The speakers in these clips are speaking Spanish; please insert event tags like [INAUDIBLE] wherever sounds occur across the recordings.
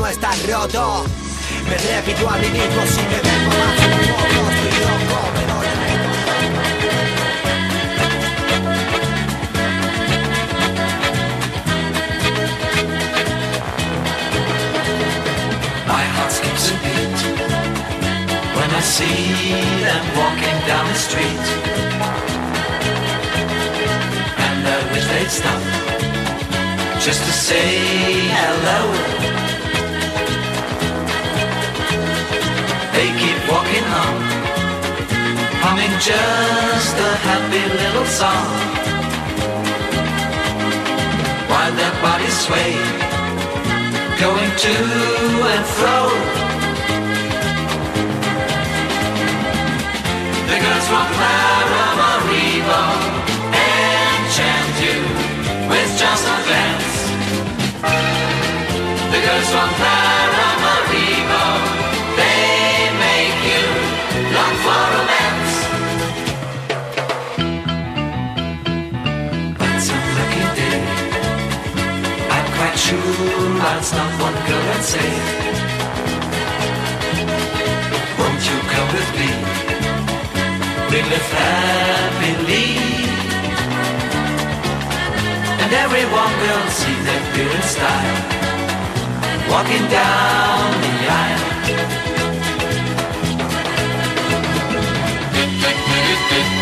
no roto. Me repito a mí mismo si me vengo más My heart skips a beat when I see them walking down the street. And I wish they'd stop just to say hello. On, humming just a happy little song. While their bodies sway going to and fro. The girls from Paramaribo enchant you with just a glance. The girls from Paramaribo, I'll stop one girl and say Won't you come with me? We live happily. And everyone will see their pure style. Walking down the aisle [LAUGHS]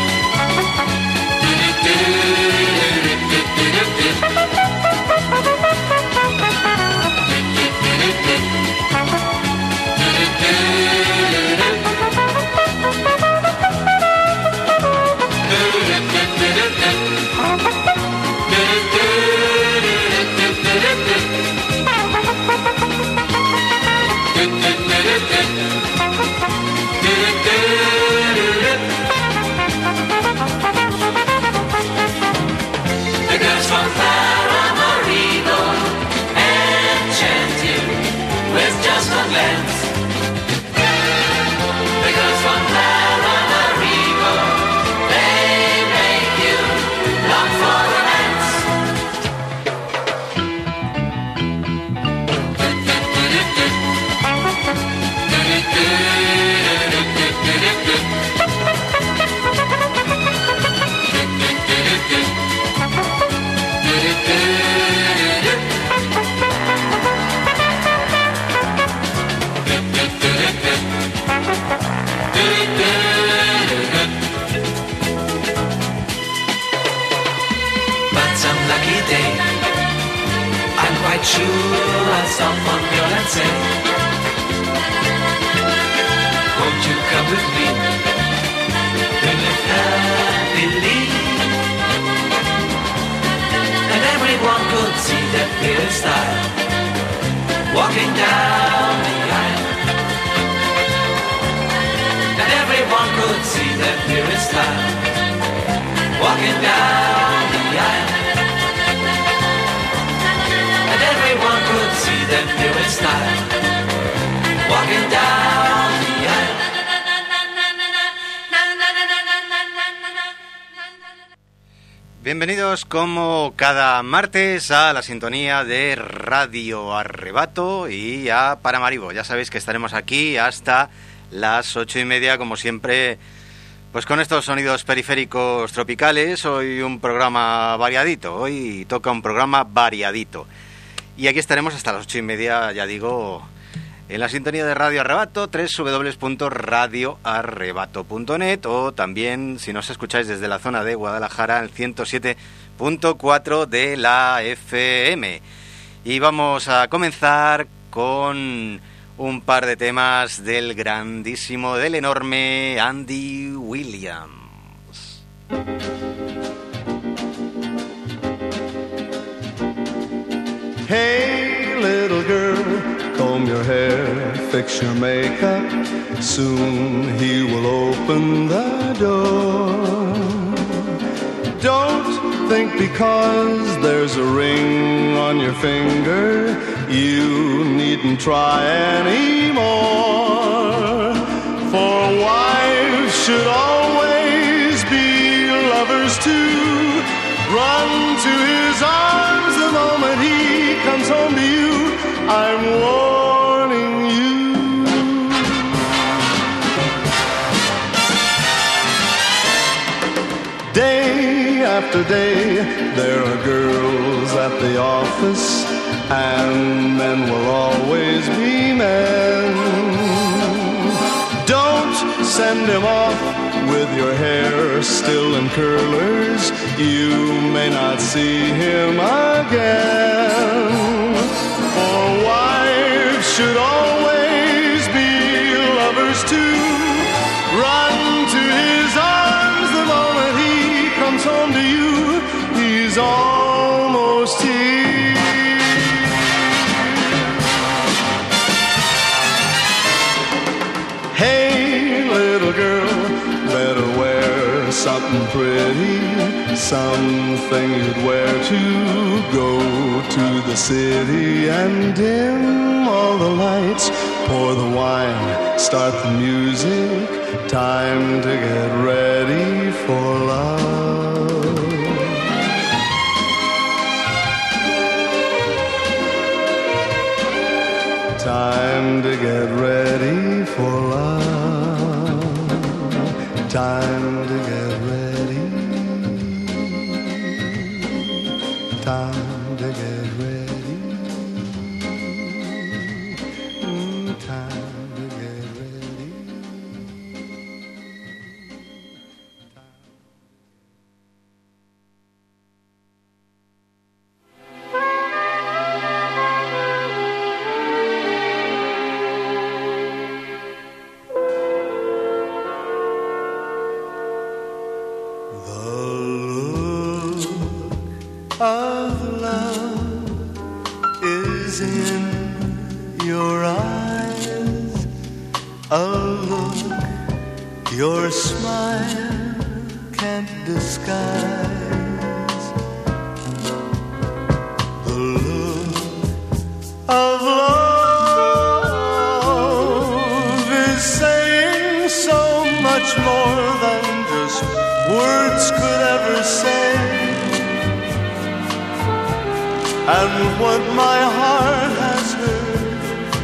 martes a la sintonía de Radio Arrebato y a Paramaribo. Ya sabéis que estaremos aquí hasta las ocho y media, como siempre, pues con estos sonidos periféricos tropicales. Hoy un programa variadito, hoy toca un programa variadito. Y aquí estaremos hasta las ocho y media, ya digo, en la sintonía de Radio Arrebato, www.radioarrebato.net o también si nos escucháis desde la zona de Guadalajara, el 107.4 de la FM. Y vamos a comenzar con un par de temas del grandísimo, del enorme Andy Williams. Hey, little girl, comb your hair, fix your makeup. Soon he will open the door. Don't think because there's a ring on your finger, you needn't try anymore. For wives should always be lovers too. Run to his arms the moment he comes home to you. I'm warm after day. There are girls at the office, and men will always be men. Don't send him off with your hair still in curlers. You may not see him again. For wives should always be lovers too. Run home to you. He's almost here. Hey, little girl, better wear something pretty, something you'd wear to go to the city and dim all the lights, pour the wine, start the music. Time to get ready for love. Time to get ready for love. Time to get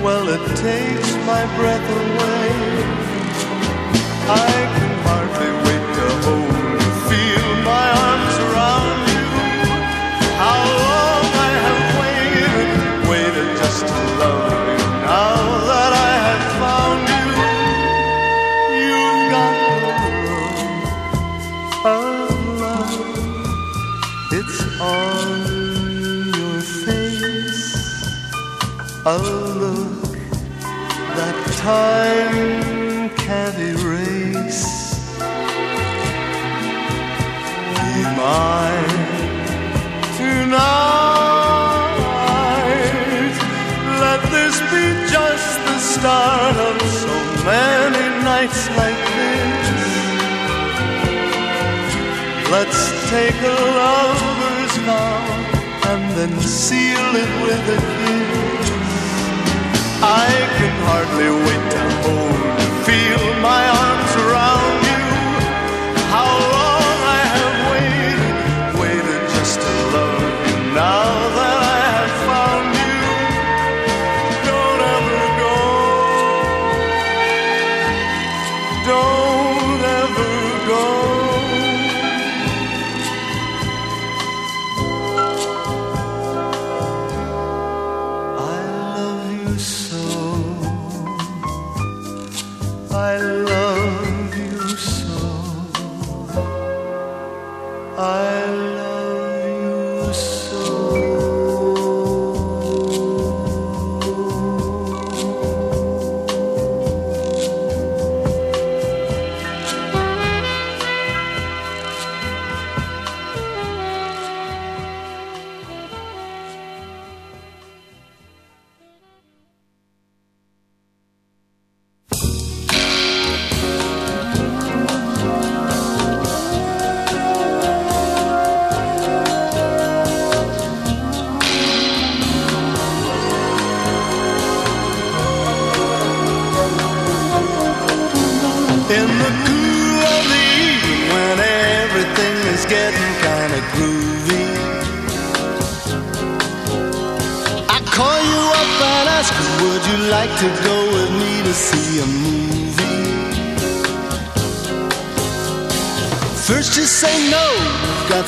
well, it takes my breath away. I start of so many nights like this. Let's take a lover's vow and then seal it with a kiss. I can hardly wait to hold you, feel my arms around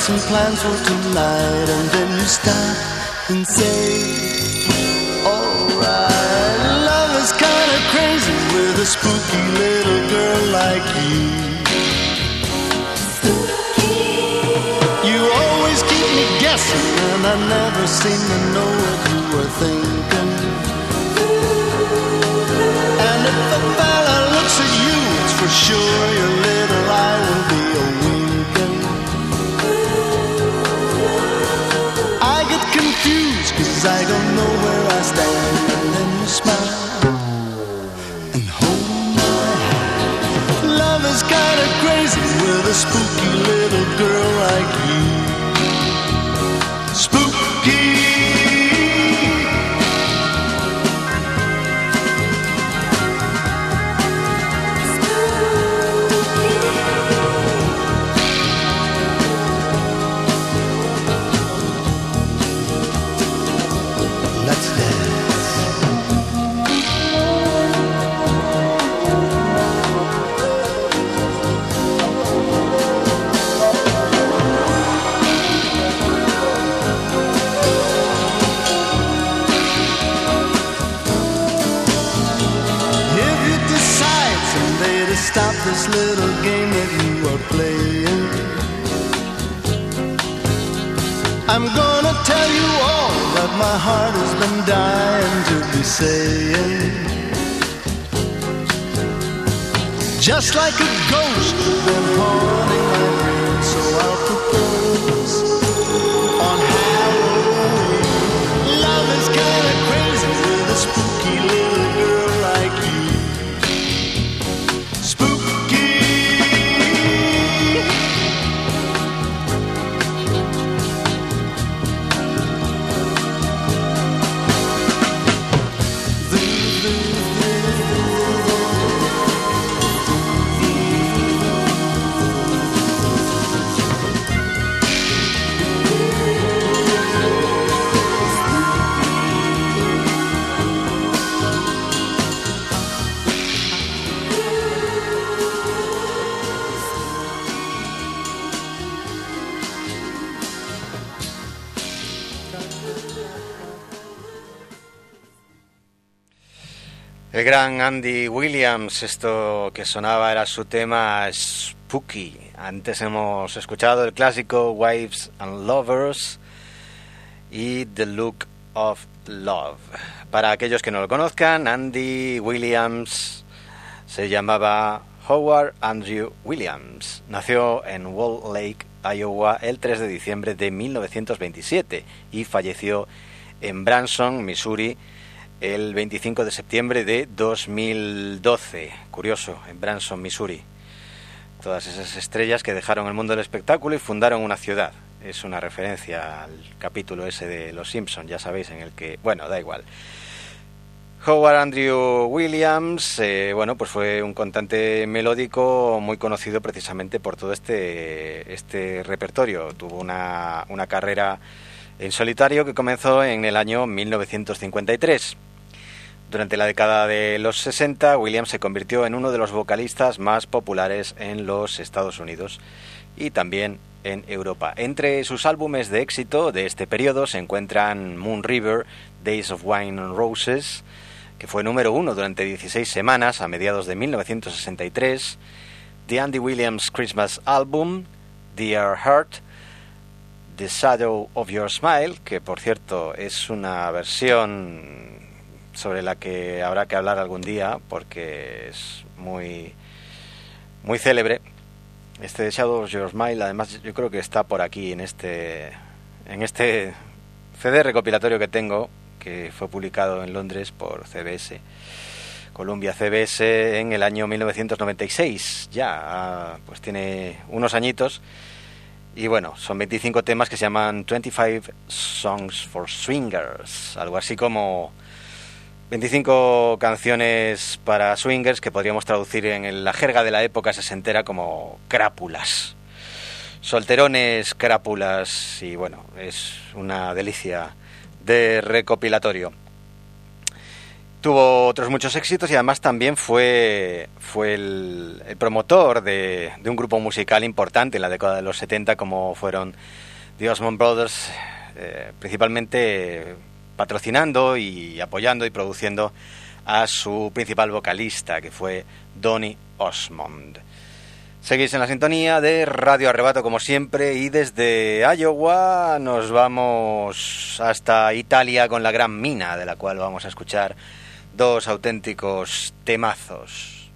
some plans for tonight, and then you stop and say, Alright, love is kinda crazy with a spooky little girl like you. You always keep me guessing, and I never seem to know what you were thinking. And if a fella looks at you, it's for sure your I don't know where I stand. And then you smile and hold my hand. Love is kinda crazy with a spooky little girl like you. Just like a ghost Andy Williams, esto que sonaba era su tema Spooky. Antes hemos escuchado el clásico Wives and Lovers y The Look of Love. Para aquellos que no lo conozcan, Andy Williams se llamaba Howard Andrew Williams. Nació en Wall Lake, Iowa, el 3 de diciembre de 1927 y falleció en Branson, Missouri, el 25 de septiembre de 2012. Curioso, en Branson, Missouri. Todas esas estrellas que dejaron el mundo del espectáculo y fundaron una ciudad. Es una referencia al capítulo ese de Los Simpsons, ya sabéis, en el que... Bueno, da igual. Howard Andrew Williams, eh, bueno, pues fue un cantante melódico muy conocido precisamente por todo este, este repertorio. Tuvo una, una carrera en solitario que comenzó en el año 1953. Durante la década de los 60, Williams se convirtió en uno de los vocalistas más populares en los Estados Unidos y también en Europa. Entre sus álbumes de éxito de este periodo se encuentran Moon River, Days of Wine and Roses, que fue número uno durante 16 semanas a mediados de 1963, The Andy Williams Christmas Album, Dear Heart, The Shadow of Your Smile, que por cierto es una versión sobre la que habrá que hablar algún día porque es muy muy célebre. Este The Shadow of Your Smile, además yo creo que está por aquí en este en este CD recopilatorio que tengo que fue publicado en Londres por CBS. Columbia CBS en el año 1996. Ya, ah, pues tiene unos añitos. Y bueno, son 25 temas que se llaman 25 Songs for Swingers. Algo así como 25 canciones para swingers que podríamos traducir en la jerga de la época sesentera como crápulas. Solterones, crápulas y bueno, es una delicia de recopilatorio tuvo otros muchos éxitos y además también fue, fue el, promotor de, un grupo musical importante en la década de los 70 como fueron The Osmond Brothers, eh, principalmente patrocinando y apoyando y produciendo a su principal vocalista que fue Donny Osmond. Seguís en la sintonía de Radio Arrebato como siempre y desde Iowa nos vamos hasta Italia con la gran mina de la cual vamos a escuchar dos auténticos temazos.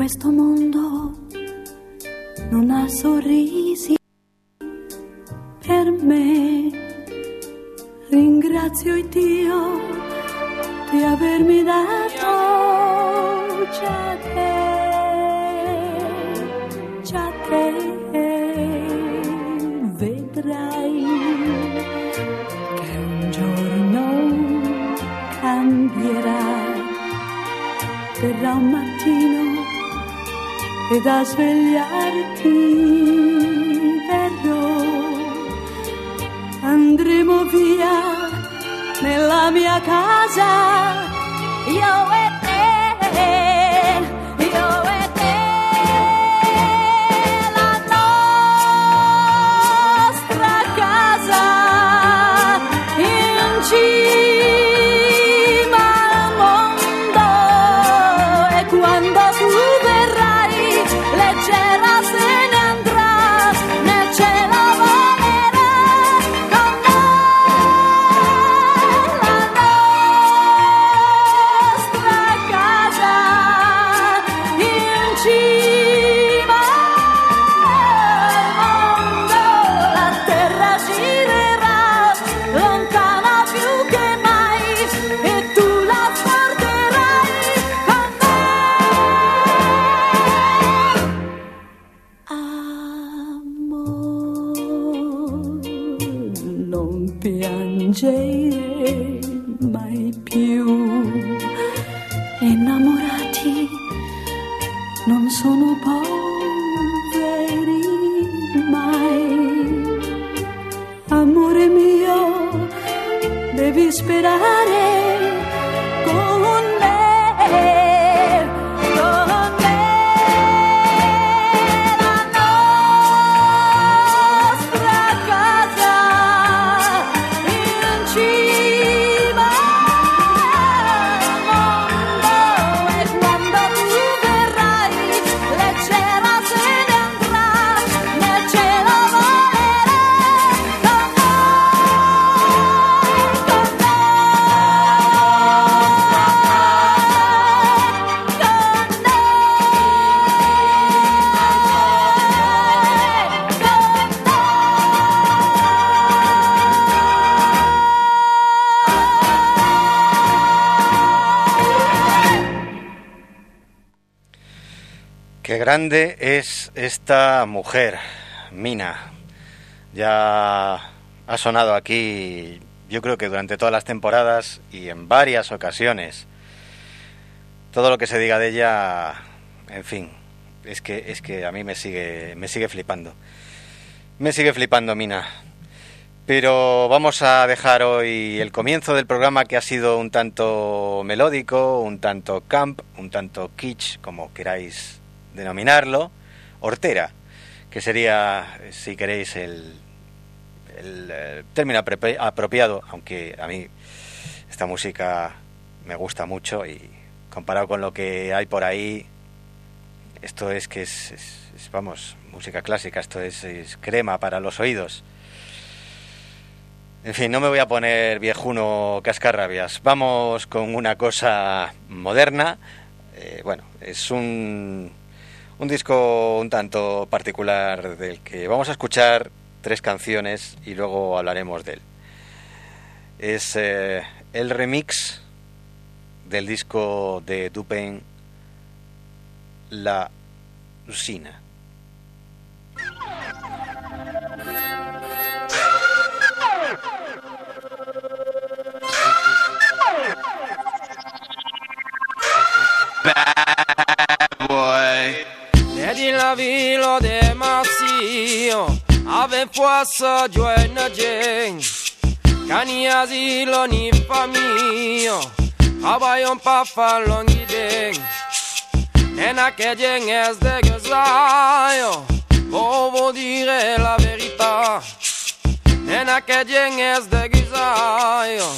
questo mondo svegliarti verrò, andremo via nella mia casa. Grande es esta mujer, Mina. Ya ha sonado aquí, yo creo que durante todas las temporadas y en varias ocasiones. Todo lo que se diga de ella, en fin, es que es que a mí me sigue me sigue flipando. Me sigue flipando Mina. Pero vamos a dejar hoy el comienzo del programa que ha sido un tanto melódico, un tanto camp, un tanto kitsch, como queráis denominarlo, hortera, que sería, si queréis, el, el eh, término apropi- apropiado, aunque a mí esta música me gusta mucho y comparado con lo que hay por ahí, esto es que es, es- es, vamos, música clásica, esto es, es crema para los oídos. En fin, no me voy a poner viejuno cascarrabias. Vamos con una cosa moderna. Eh, bueno, es un, un disco un tanto particular del que vamos a escuchar tres canciones y luego hablaremos de él. Es eh, el remix del disco de Dupin La Lucina. boy. la ville de Marcio Avem foasă joenă gen Cani asilo ni famio Habayon pa falongi den Nena que gen es de găzaio Bovo dire la verità Nena que gen es de găzaio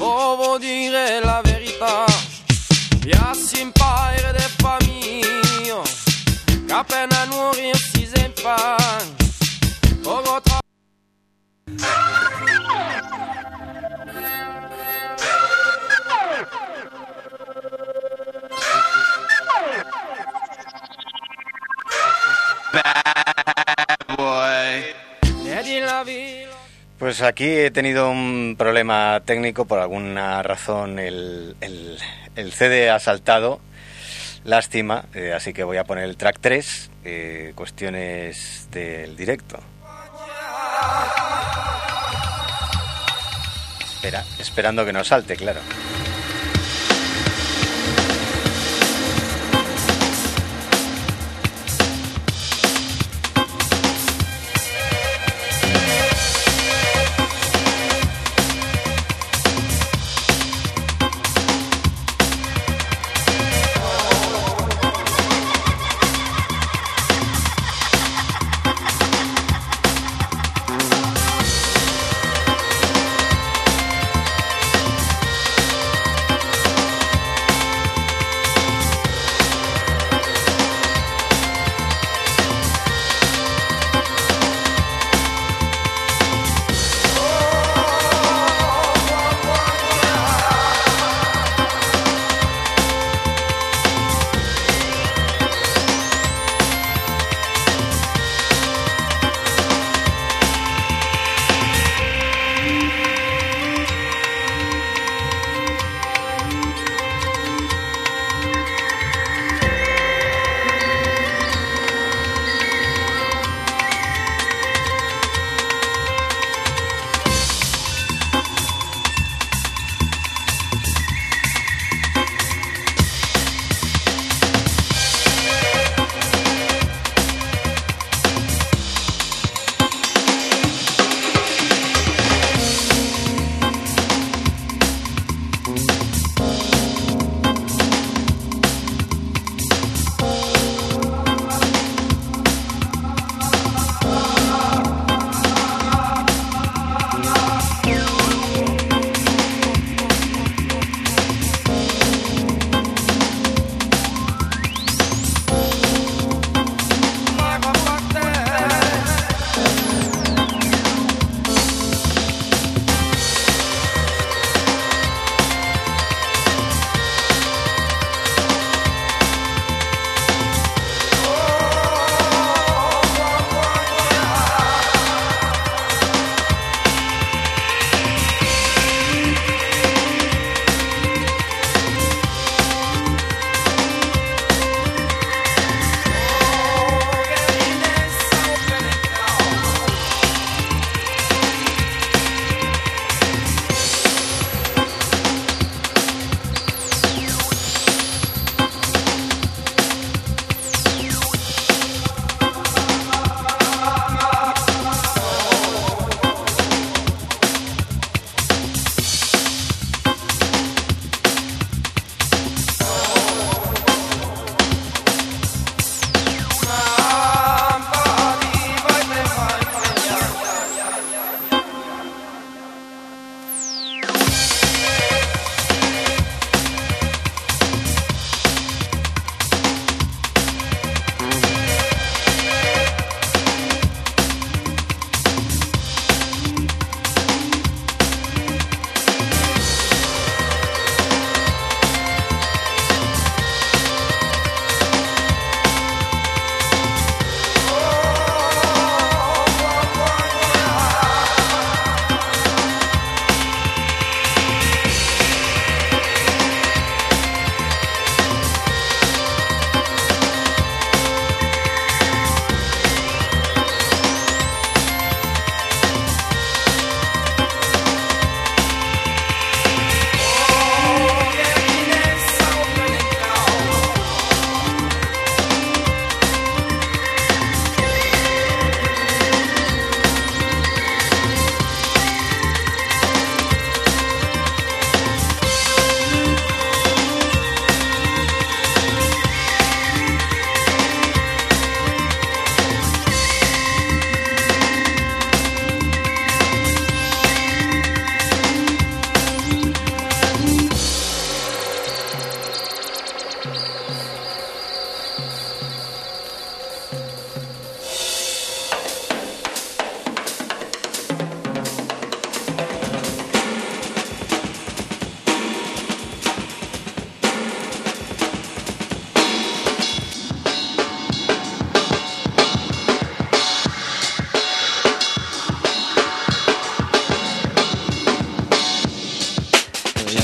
Bovo dire la verità Yassim paire de Che appena nuori si infan Poco tra Boy. Vedi la villa Pues aquí he tenido un problema técnico por alguna razón. El, el- el CD ha saltado. Lástima. eh, así que voy a poner el track 3. eh, cuestiones del directo. Espera, esperando que no salte, claro.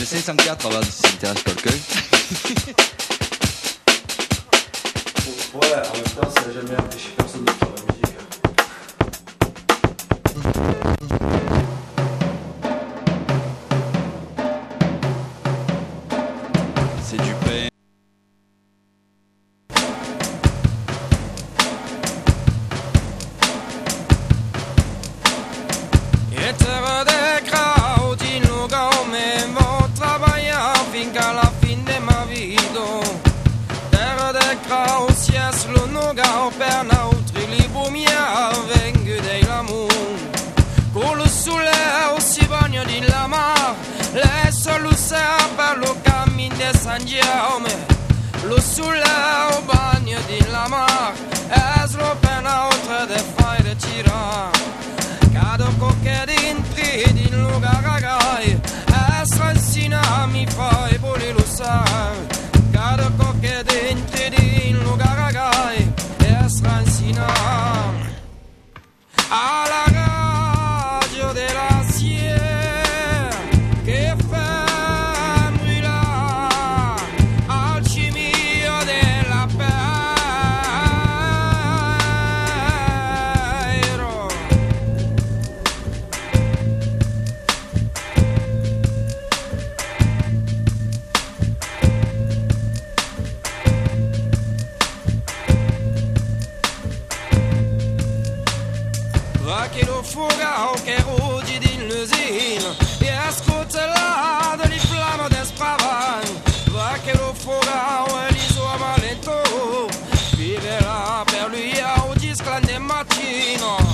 J'essaie de sentir à travers du ouais, en même temps, ça n'a jamais empêché personne de travailler. 金持ちの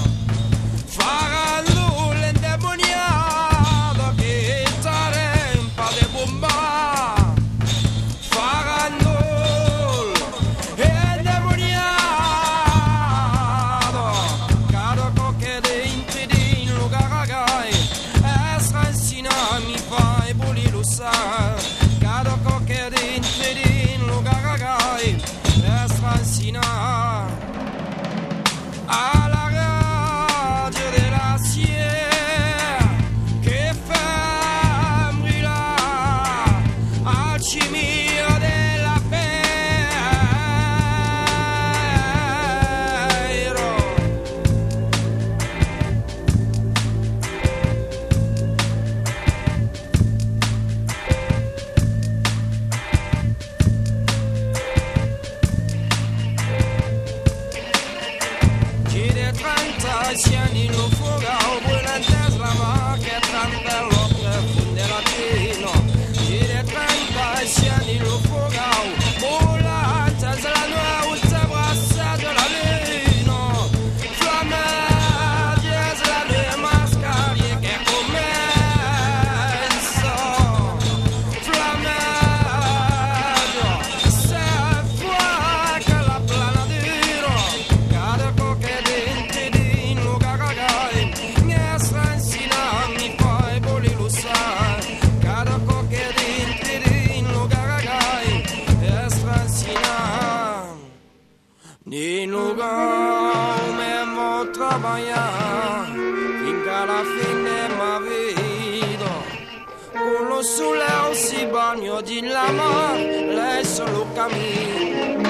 si bagno di lamore, lei solo cammina.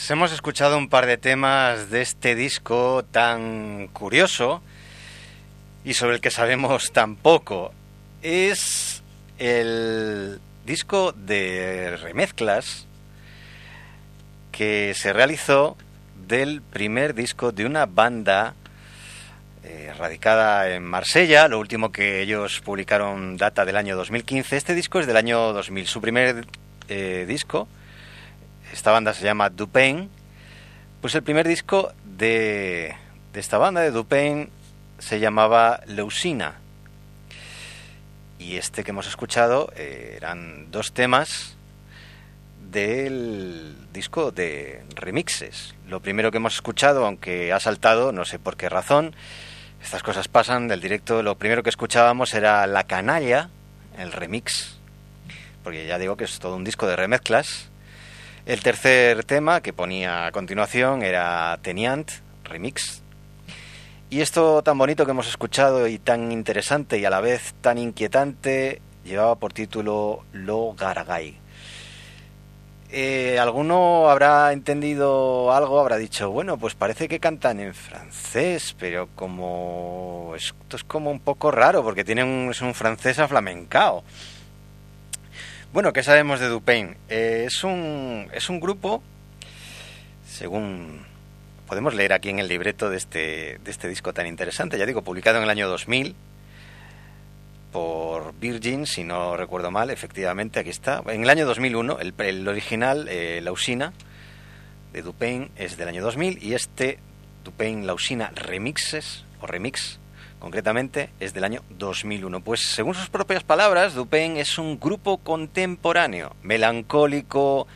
Pues hemos escuchado un par de temas de este disco tan curioso y sobre el que sabemos [LAUGHS] tan poco. Es el disco de remezclas que se realizó del primer disco de una banda eh, radicada en Marsella. Lo último que ellos publicaron data del año 2015. Este disco es del año 2000. Su primer eh, disco, esta banda se llama Dupain. Pues el primer disco de, de esta banda, de Dupain, se llamaba Leusina. Y este que hemos escuchado eh, eran dos temas del disco de remixes. Lo primero que hemos escuchado, aunque ha saltado, no sé por qué razón, estas cosas pasan del directo, lo primero que escuchábamos era La Canalla, el remix, porque ya digo que es todo un disco de remezclas. El tercer tema que ponía a continuación era Teniant, remix. Y esto tan bonito que hemos escuchado y tan interesante y a la vez tan inquietante llevaba por título Lo Garagay. Eh, alguno habrá entendido algo, habrá dicho, bueno, pues parece que cantan en francés, pero como esto es como un poco raro porque tienen un, es un francés aflamencao. Bueno, ¿qué sabemos de Dupain? Eh, es, un, es un grupo, según podemos leer aquí en el libreto de este, de este disco tan interesante, ya digo, publicado en el año 2000 por Virgin, si no recuerdo mal, efectivamente, aquí está. En el año 2001, el, el original, eh, La Usina, de Dupain, es del año 2000 y este Dupain La Usina Remixes, o Remix, concretamente, es del año 2001. Pues según sus propias palabras, Dupain es un grupo contemporáneo, melancólico,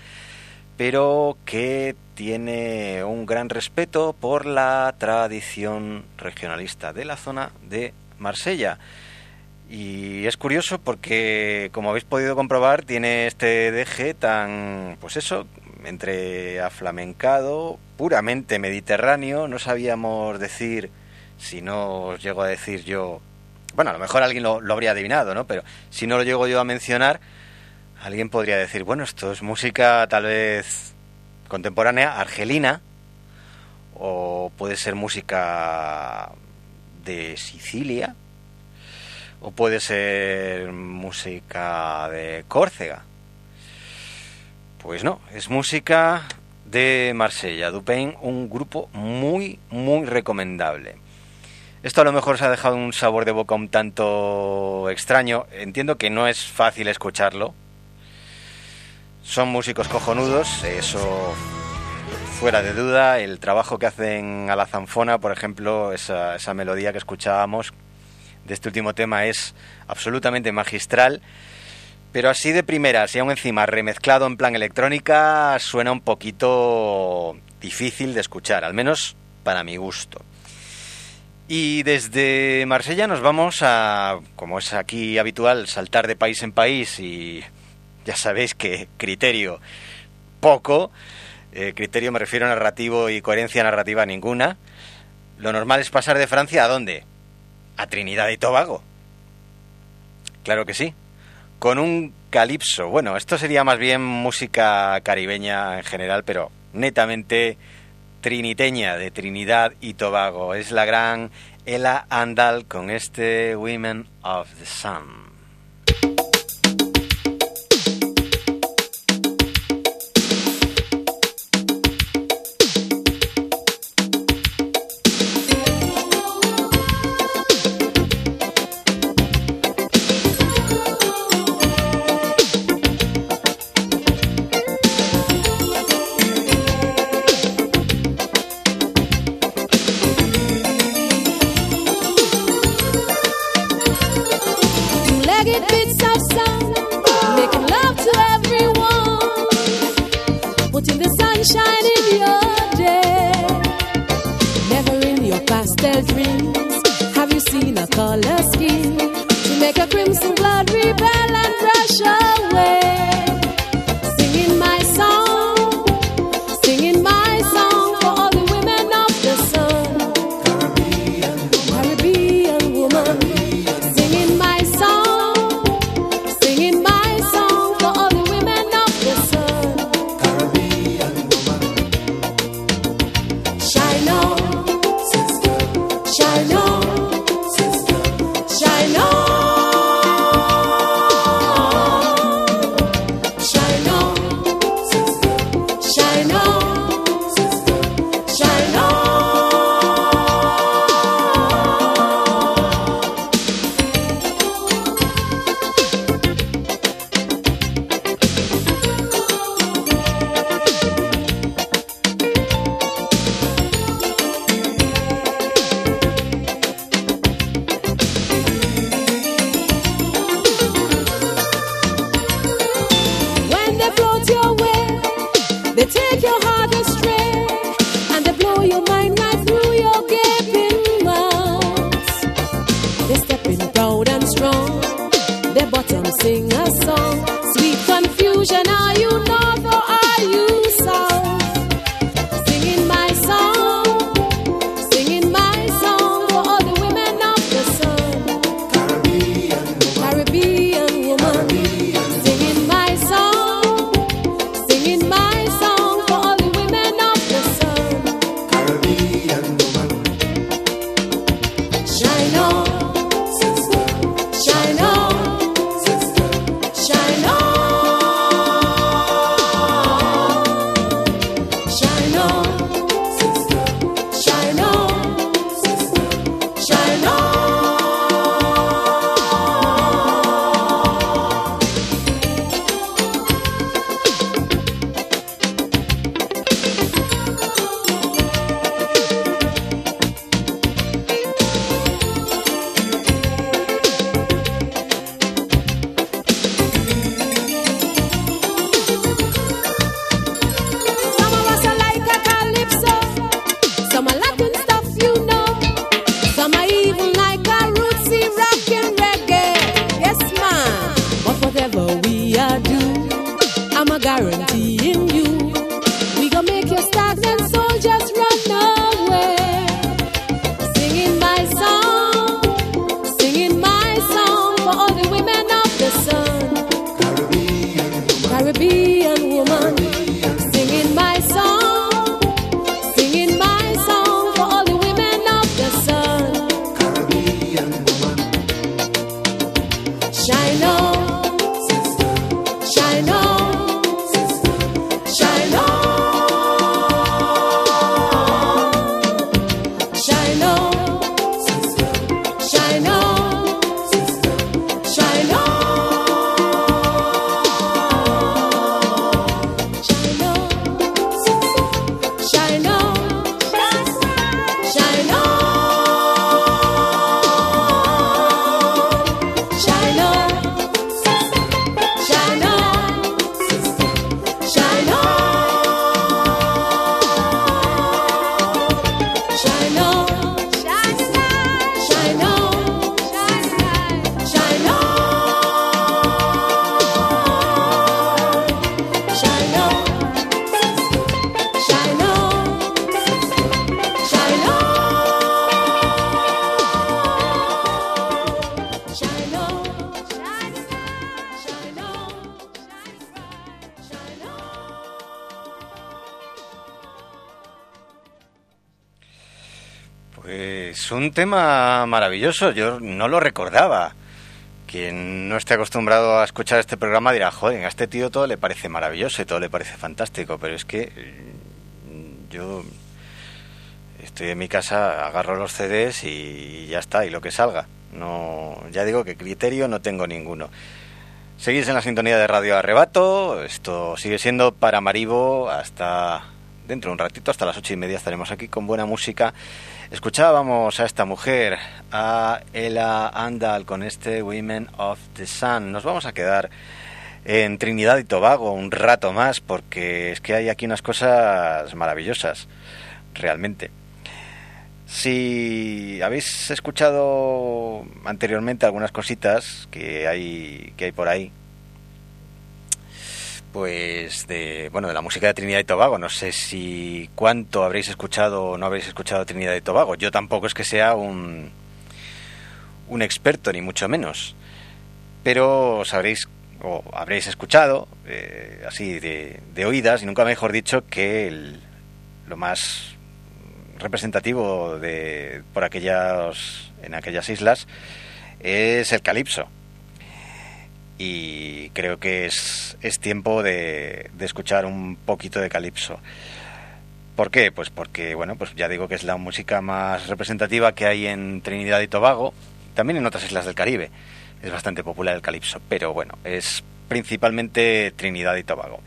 pero que tiene un gran respeto por la tradición regionalista de la zona de Marsella. Y es curioso porque, como habéis podido comprobar, tiene este deje tan, pues eso, entre aflamencado, puramente mediterráneo. No sabíamos decir, si no os llego a decir yo, bueno, a lo mejor alguien lo, lo habría adivinado, ¿no? Pero si no lo llego yo a mencionar, alguien podría decir, bueno, esto es música tal vez contemporánea, argelina, o puede ser música de Sicilia, o puede ser música de Córcega. Pues no, es música de Marsella, Dupain, un grupo muy, muy recomendable. Esto a lo mejor se ha dejado un sabor de boca un tanto extraño. Entiendo que no es fácil escucharlo. Son músicos cojonudos, eso fuera de duda. El trabajo que hacen a la zanfona, por ejemplo, esa, melodía que escuchábamos, de este último tema es absolutamente magistral. Pero así de primera, si aún encima remezclado en plan electrónica, suena un poquito difícil de escuchar, al menos para mi gusto. Y desde Marsella nos vamos a, como es aquí habitual, saltar de país en país y ya sabéis que criterio poco, eh, criterio me refiero a narrativo y coherencia narrativa ninguna. Lo normal es pasar de Francia a dónde? a Trinidad y Tobago. Claro que sí. Con un calipso. Bueno, esto sería más bien música caribeña en general, pero netamente triniteña de Trinidad y Tobago. Es la gran Ella Andal con este Women of the Sun. Un tema maravilloso, yo no lo recordaba. Quien no esté acostumbrado a escuchar este programa dirá, joder, a este tío todo le parece maravilloso y todo le parece fantástico, pero es que mm, yo estoy en mi casa, agarro los CDs y ya está, y lo que salga. No, ya digo que criterio no tengo ninguno. Seguís en la sintonía de Radio Arrebato, esto sigue siendo para Maribo hasta dentro de un ratito, hasta las ocho y media estaremos aquí con buena música. Escuchábamos a esta mujer, a Ella Andal con este Women of the Sun. Nos vamos a quedar en Trinidad y Tobago un rato más porque es que hay aquí unas cosas maravillosas, realmente. Si habéis escuchado anteriormente algunas cositas que hay que hay por ahí, pues de bueno de la música de Trinidad y Tobago, no sé si cuánto habréis escuchado o no habréis escuchado Trinidad y Tobago. Yo tampoco es que sea un un experto ni mucho menos, pero sabréis o habréis escuchado eh, así de, de oídas y nunca mejor dicho que el- lo más representativo de por aquellas en aquellas islas es el calipso y creo que es, es tiempo de, de escuchar un poquito de calipso ¿Por qué? Pues porque, bueno, pues ya digo que es la música más representativa que hay en Trinidad y Tobago, también en otras islas del Caribe. Es bastante popular el calipso, pero bueno, es principalmente Trinidad y Tobago.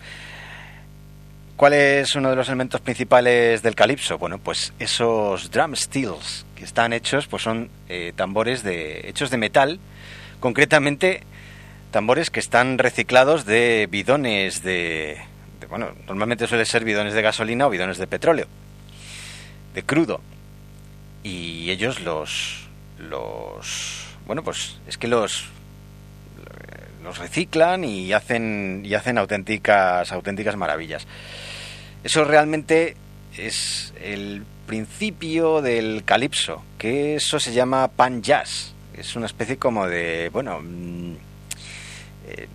¿Cuál es uno de los elementos principales del calipso? Bueno, pues esos drum steels que están hechos, pues son eh, tambores de, hechos de metal, concretamente tambores que están reciclados de bidones de, de- bueno, normalmente suele ser bidones de gasolina o bidones de petróleo, de crudo. Y ellos los, los, bueno, pues es que los, los reciclan y hacen, y hacen auténticas, auténticas maravillas. Eso realmente es el principio del calipso, que eso se llama pan jazz. Es una especie como de, bueno, mm, eh,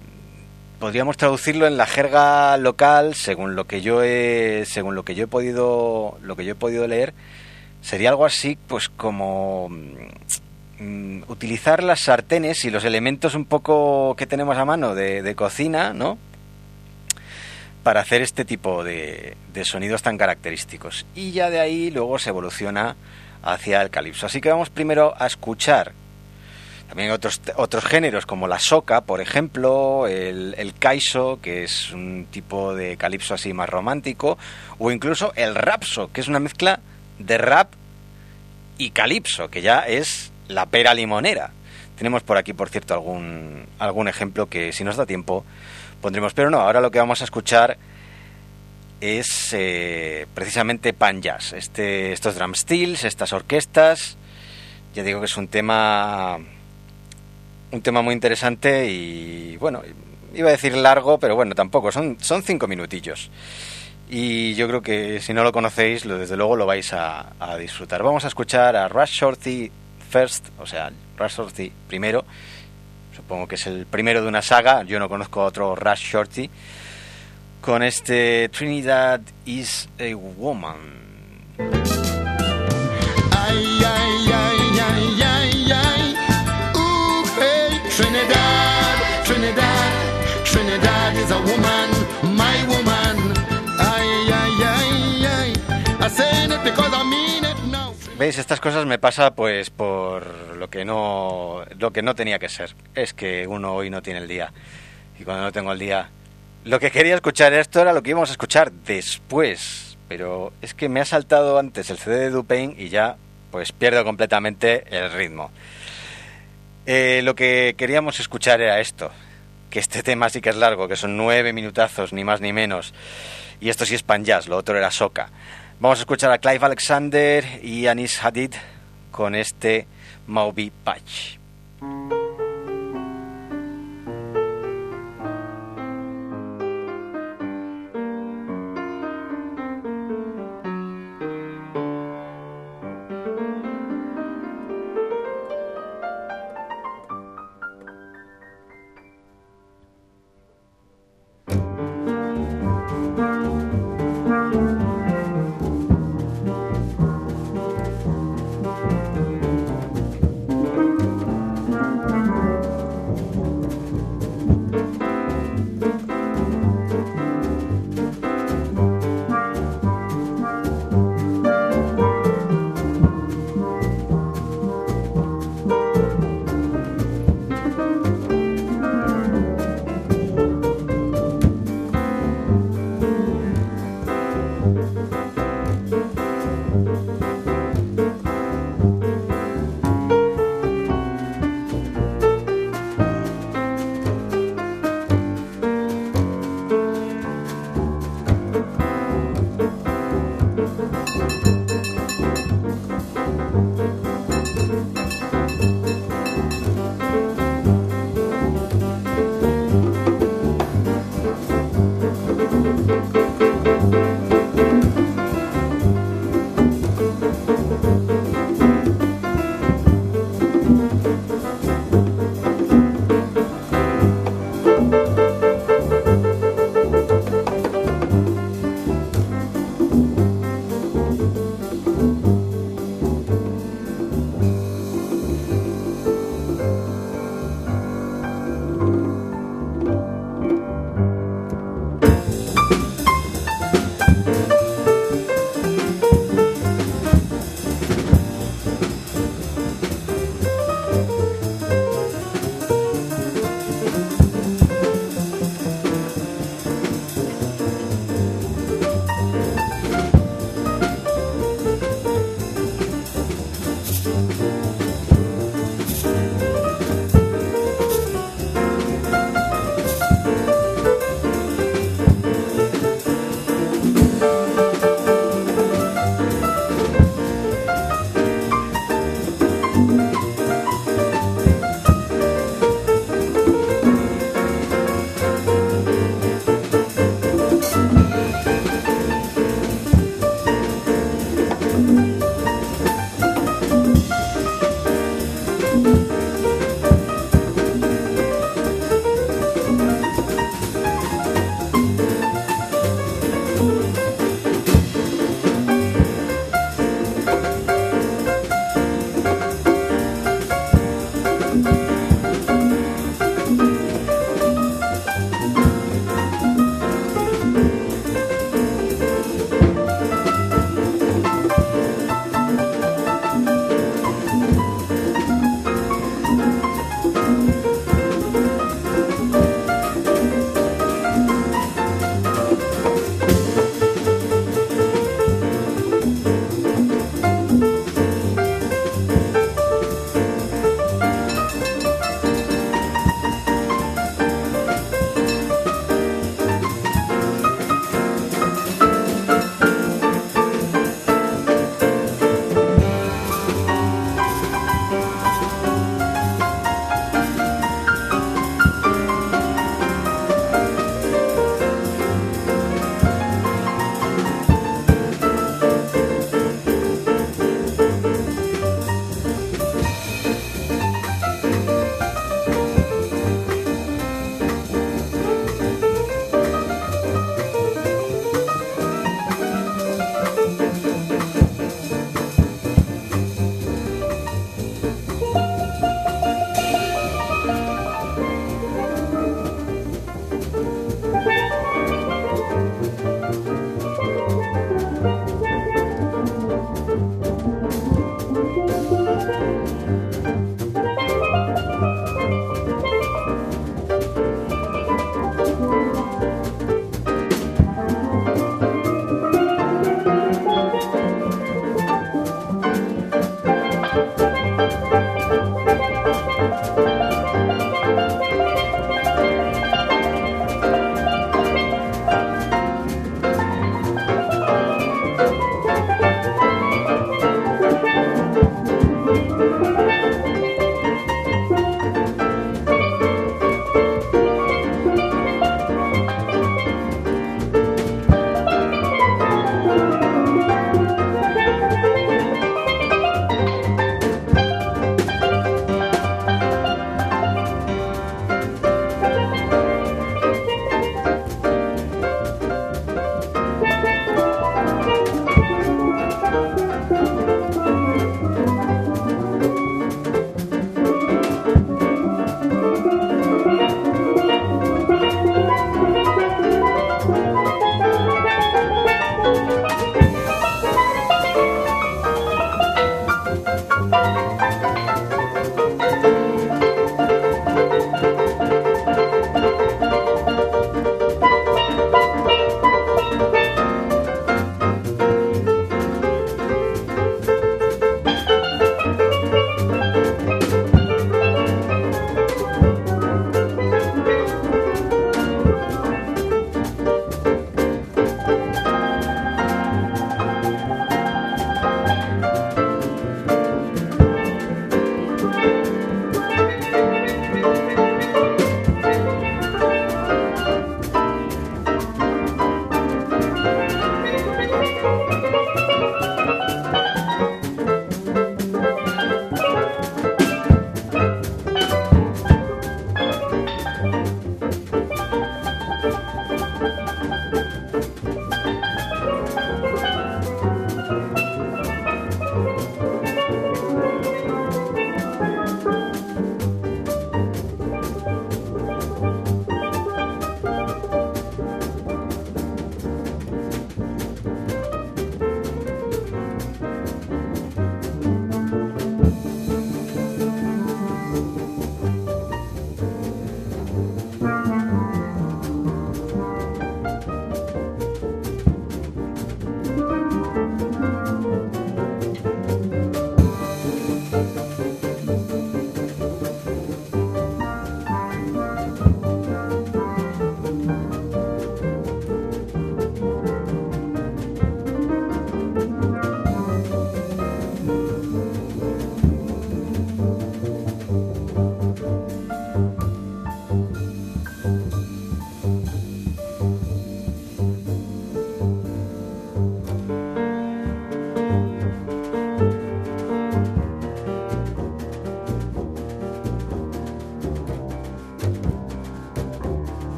podríamos traducirlo en la jerga local, según lo que yo he, según lo que yo he podido, lo que yo he podido leer, sería algo así, pues como mm, utilizar las sartenes y los elementos un poco que tenemos a mano de, de cocina, ¿no? Para hacer este tipo de, de sonidos tan característicos. Y ya de ahí luego se evoluciona hacia el calipso. Así que vamos primero a escuchar también otros, otros géneros como la soca, por ejemplo, el, el kaiso, que es un tipo de calipso así más romántico, o incluso el rapso, que es una mezcla de rap y calipso, que ya es la pera limonera. Tenemos por aquí, por cierto, algún, algún ejemplo que si nos da tiempo pondremos. Pero no, ahora lo que vamos a escuchar es eh, precisamente pan jazz. Este, estos drum steels, estas orquestas. Ya digo que es un tema un tema muy interesante y bueno, iba a decir largo, pero bueno, tampoco, son, son cinco minutillos. Y yo creo que si no lo conocéis, lo, desde luego lo vais a, a disfrutar. Vamos a escuchar a Rush Shorty First, o sea, Rush Shorty primero. Supongo que es el primero de una saga. Yo no conozco a otro Rush Shorty. Con este Trinidad is a Woman. Is a woman, my woman. Ay, ay, ay, ay. I it because I. ¿Veis? Estas cosas me pasa pues por lo que no lo que no tenía que ser. Es que uno hoy no tiene el día. Y cuando no tengo el día, lo que quería escuchar esto era lo que íbamos a escuchar después, pero es que me ha saltado antes el CD de Dupain y ya pues pierdo completamente el ritmo. Eh, lo que queríamos escuchar era esto, que este tema sí que es largo, que son nueve minutazos, ni más ni menos. Y esto sí es pan jazz, lo otro era soca. Vamos a escuchar a Clive Alexander y Anis Hadid con este Moby Patch.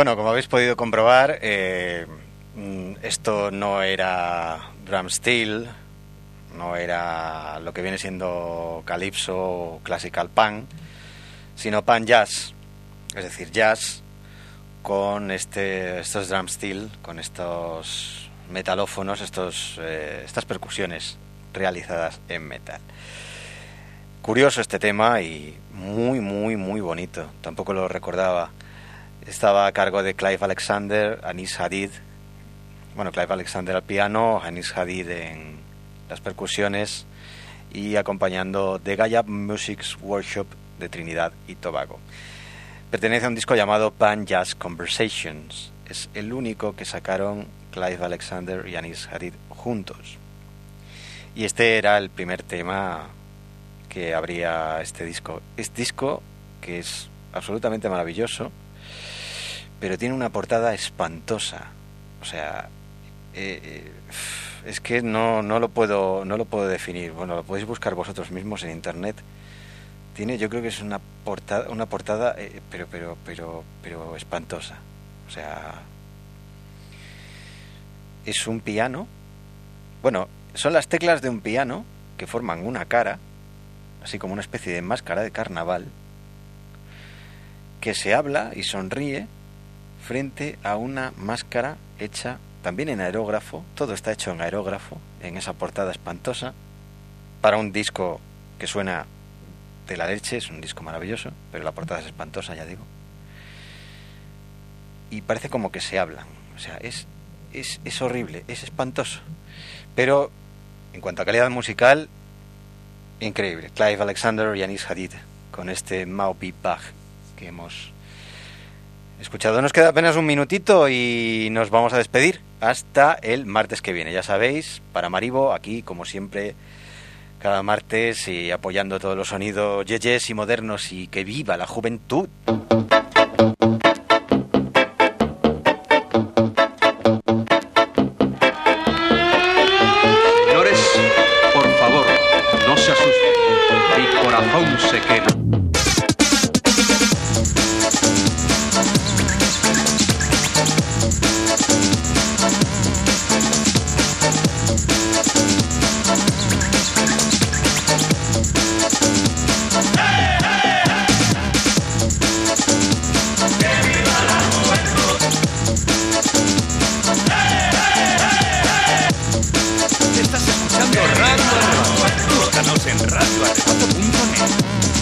Bueno, como habéis podido comprobar, eh, mm, esto no era drum steel, no era lo que viene siendo calypso o classical pan, sino pan jazz, es decir, jazz con este, estos drum steel, con estos metalófonos, estos, eh, estas percusiones realizadas en metal. Curioso este tema y muy, muy, muy bonito. Tampoco lo recordaba. Estaba a cargo de Clive Alexander, Anis Hadid. Bueno, Clive Alexander al piano, Anis Hadid en las percusiones y acompañando The Gaia Music Workshop de Trinidad y Tobago. Pertenece a un disco llamado Pan Jazz Conversations. Es el único que sacaron Clive Alexander y Anis Hadid juntos. Y este era el primer tema que abría este disco. Este disco que es absolutamente maravilloso, pero tiene una portada espantosa. O sea, eh, eh, es que no, no, lo puedo, no lo puedo definir. Bueno, lo podéis buscar vosotros mismos en internet. Tiene, yo creo que es una portada, una portada eh, pero, pero, pero, pero espantosa. O sea, es un piano. Bueno, son las teclas de un piano que forman una cara así como una especie de máscara de carnaval, que se habla y sonríe frente a una máscara hecha también en aerógrafo, todo está hecho en aerógrafo, en esa portada espantosa, para un disco que suena de la leche, es un disco maravilloso, pero la portada es espantosa, ya digo. Y parece como que se hablan, o sea, es, es, es horrible, es espantoso. Pero en cuanto a calidad musical, Increíble. Clive Alexander y Anis Hadid con este Mao Bach que hemos escuchado. Nos queda apenas un minutito y nos vamos a despedir hasta el martes que viene. Ya sabéis, para Maribo, aquí como siempre, cada martes y apoyando todos los sonidos yeyes y modernos y que viva la juventud.